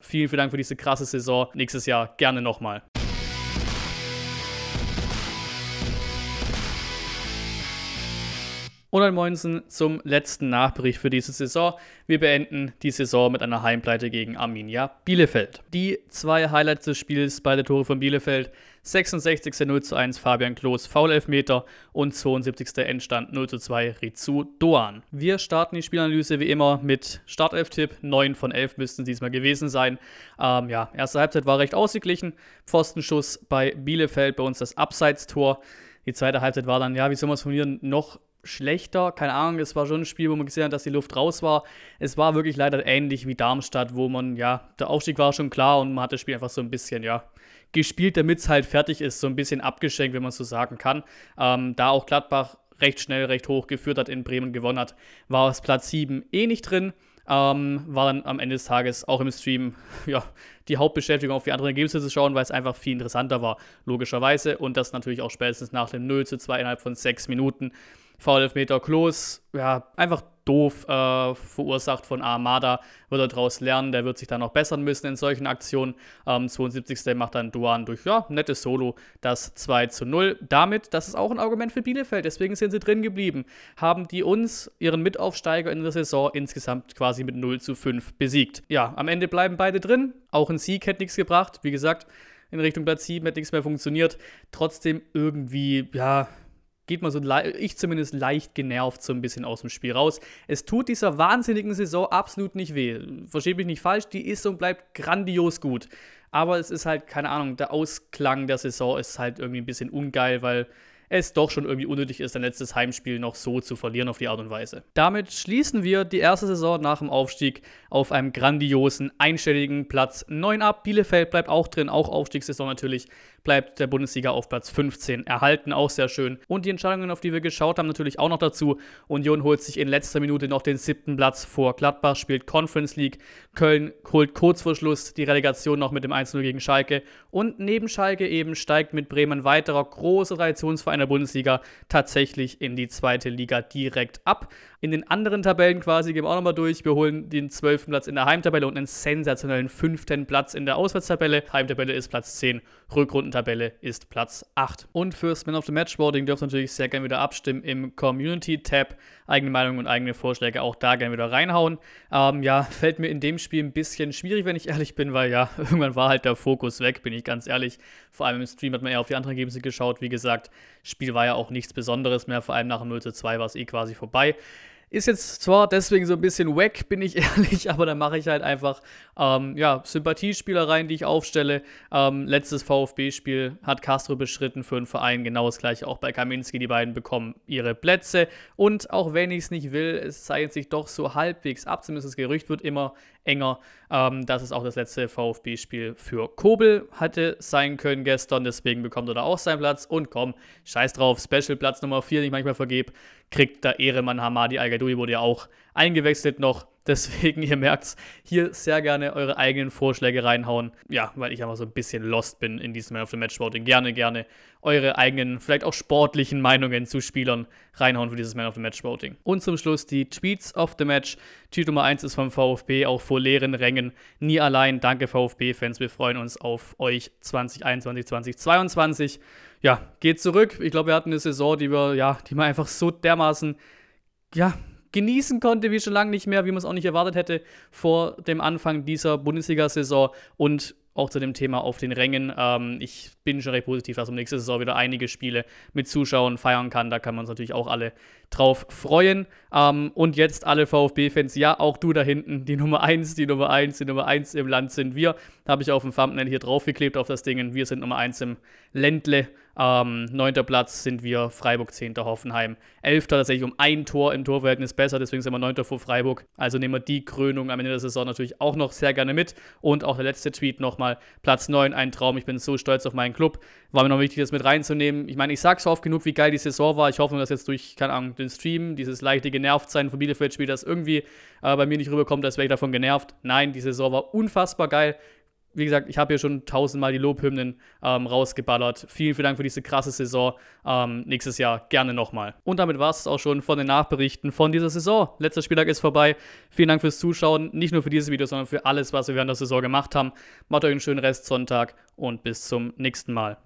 Vielen, vielen Dank für diese krasse Saison. Nächstes Jahr gerne nochmal. Und ein Moinsen zum letzten Nachbericht für diese Saison. Wir beenden die Saison mit einer Heimpleite gegen Arminia Bielefeld. Die zwei Highlights des Spiels bei der Tore von Bielefeld. 66. 0 zu 1 Fabian Klos Foul-Elfmeter und 72. Endstand 0 zu 2 Rizu Doan. Wir starten die Spielanalyse wie immer mit Startelf-Tipp. 9 von 11 müssten diesmal gewesen sein. Ähm, ja, erste Halbzeit war recht ausgeglichen. Pfostenschuss bei Bielefeld, bei uns das Abseits-Tor. Die zweite Halbzeit war dann, ja, wie soll man es formulieren, noch schlechter. Keine Ahnung, es war schon ein Spiel, wo man gesehen hat, dass die Luft raus war. Es war wirklich leider ähnlich wie Darmstadt, wo man, ja, der Aufstieg war schon klar und man hat das Spiel einfach so ein bisschen, ja, gespielt, damit es halt fertig ist, so ein bisschen abgeschenkt, wenn man so sagen kann. Ähm, da auch Gladbach recht schnell, recht hoch geführt hat, in Bremen gewonnen hat, war es Platz 7 eh nicht drin. Ähm, war dann am Ende des Tages auch im Stream ja, die Hauptbeschäftigung auf die anderen Ergebnisse zu schauen, weil es einfach viel interessanter war, logischerweise. Und das natürlich auch spätestens nach dem 0 zu 2 innerhalb von 6 Minuten. Foul-Elfmeter Klos, ja, einfach doof äh, verursacht von Armada, wird er daraus lernen, der wird sich dann noch bessern müssen in solchen Aktionen. Ähm, 72. macht dann Duan durch, ja, nettes Solo, das 2 zu 0. Damit, das ist auch ein Argument für Bielefeld, deswegen sind sie drin geblieben, haben die uns, ihren Mitaufsteiger in der Saison, insgesamt quasi mit 0 zu 5 besiegt. Ja, am Ende bleiben beide drin, auch ein Sieg hätte nichts gebracht, wie gesagt, in Richtung Platz 7 hätte nichts mehr funktioniert. Trotzdem irgendwie, ja, geht man so, ich zumindest leicht genervt so ein bisschen aus dem Spiel raus. Es tut dieser wahnsinnigen Saison absolut nicht weh. Versteht mich nicht falsch, die ist und bleibt grandios gut. Aber es ist halt, keine Ahnung, der Ausklang der Saison ist halt irgendwie ein bisschen ungeil, weil es doch schon irgendwie unnötig ist, ein letztes Heimspiel noch so zu verlieren auf die Art und Weise. Damit schließen wir die erste Saison nach dem Aufstieg auf einem grandiosen, einstelligen Platz 9 ab. Bielefeld bleibt auch drin, auch Aufstiegssaison natürlich bleibt der Bundesliga auf Platz 15 erhalten, auch sehr schön. Und die Entscheidungen, auf die wir geschaut haben, natürlich auch noch dazu. Union holt sich in letzter Minute noch den siebten Platz vor Gladbach, spielt Conference League. Köln holt kurz vor Schluss die Relegation noch mit dem 1-0 gegen Schalke. Und neben Schalke eben steigt mit Bremen weiterer großer Traditionsverein der Bundesliga tatsächlich in die zweite Liga direkt ab. In den anderen Tabellen quasi gehen wir auch nochmal durch. Wir holen den 12. Platz in der Heimtabelle und einen sensationellen 5. Platz in der Auswärtstabelle. Heimtabelle ist Platz 10, Rückrundentabelle ist Platz 8. Und fürs Man of the Match Voting dürft ihr natürlich sehr gerne wieder abstimmen im Community-Tab. Eigene Meinungen und eigene Vorschläge auch da gerne wieder reinhauen. Ähm, ja, fällt mir in dem Spiel ein bisschen schwierig, wenn ich ehrlich bin, weil ja, irgendwann war halt der Fokus weg, bin ich ganz ehrlich. Vor allem im Stream hat man eher auf die anderen Ergebnisse geschaut. Wie gesagt, Spiel war ja auch nichts Besonderes mehr, vor allem nach dem 0 zu 2 war es eh quasi vorbei. Ist jetzt zwar deswegen so ein bisschen wack, bin ich ehrlich, aber dann mache ich halt einfach ähm, ja, Sympathiespielereien, die ich aufstelle. Ähm, letztes VfB-Spiel hat Castro beschritten für einen Verein, genau das gleiche auch bei Kaminski. Die beiden bekommen ihre Plätze. Und auch wenn ich es nicht will, es zeigt sich doch so halbwegs ab. Zumindest das Gerücht wird immer enger. Ähm, das ist auch das letzte VfB-Spiel für Kobel hatte sein können gestern. Deswegen bekommt er da auch seinen Platz. Und komm, scheiß drauf, Special-Platz Nummer 4, den ich manchmal vergebe, kriegt der Ehremann Hamadi Al-Gadoui, wurde ja auch eingewechselt noch. Deswegen, ihr merkt's, hier sehr gerne eure eigenen Vorschläge reinhauen. Ja, weil ich einfach so ein bisschen lost bin in diesem Man of the Match Voting. Gerne, gerne eure eigenen, vielleicht auch sportlichen Meinungen zu Spielern reinhauen für dieses Man of the Match Voting. Und zum Schluss die Tweets of the Match. Tweet Nummer 1 ist vom VfB, auch vor leeren Rängen. Nie allein. Danke VfB-Fans. Wir freuen uns auf euch 2021, 2022. Ja, geht zurück. Ich glaube, wir hatten eine Saison, die wir, ja, die wir einfach so dermaßen, ja, genießen konnte, wie schon lange nicht mehr, wie man es auch nicht erwartet hätte vor dem Anfang dieser Bundesliga-Saison. Und auch zu dem Thema auf den Rängen. Ähm, ich bin schon recht positiv, dass man nächste Saison wieder einige Spiele mit Zuschauern feiern kann. Da kann man uns natürlich auch alle drauf freuen. Ähm, und jetzt alle VfB-Fans, ja, auch du da hinten, die Nummer 1, die Nummer 1, die Nummer 1 im Land sind wir. Habe ich auf dem Thumbnail hier draufgeklebt auf das Ding. Wir sind Nummer 1 im Ländle. Ähm, neunter Platz sind wir, Freiburg 10. Hoffenheim. Elfter tatsächlich um ein Tor im Torverhältnis besser, deswegen sind wir neunter vor Freiburg. Also nehmen wir die Krönung am Ende der Saison natürlich auch noch sehr gerne mit. Und auch der letzte Tweet nochmal, Platz 9, ein Traum. Ich bin so stolz auf meinen Club. War mir noch wichtig, das mit reinzunehmen. Ich meine, ich sage so oft genug, wie geil die Saison war. Ich hoffe, dass jetzt durch, keine Ahnung, den Stream, dieses leichte Genervtsein von Bielefeld-Spiel, das irgendwie äh, bei mir nicht rüberkommt, als wäre ich davon genervt. Nein, die Saison war unfassbar geil wie gesagt, ich habe hier schon tausendmal die Lobhymnen ähm, rausgeballert. Vielen, vielen Dank für diese krasse Saison. Ähm, nächstes Jahr gerne nochmal. Und damit war es auch schon von den Nachberichten von dieser Saison. Letzter Spieltag ist vorbei. Vielen Dank fürs Zuschauen. Nicht nur für dieses Video, sondern für alles, was wir während der Saison gemacht haben. Macht euch einen schönen Restsonntag und bis zum nächsten Mal.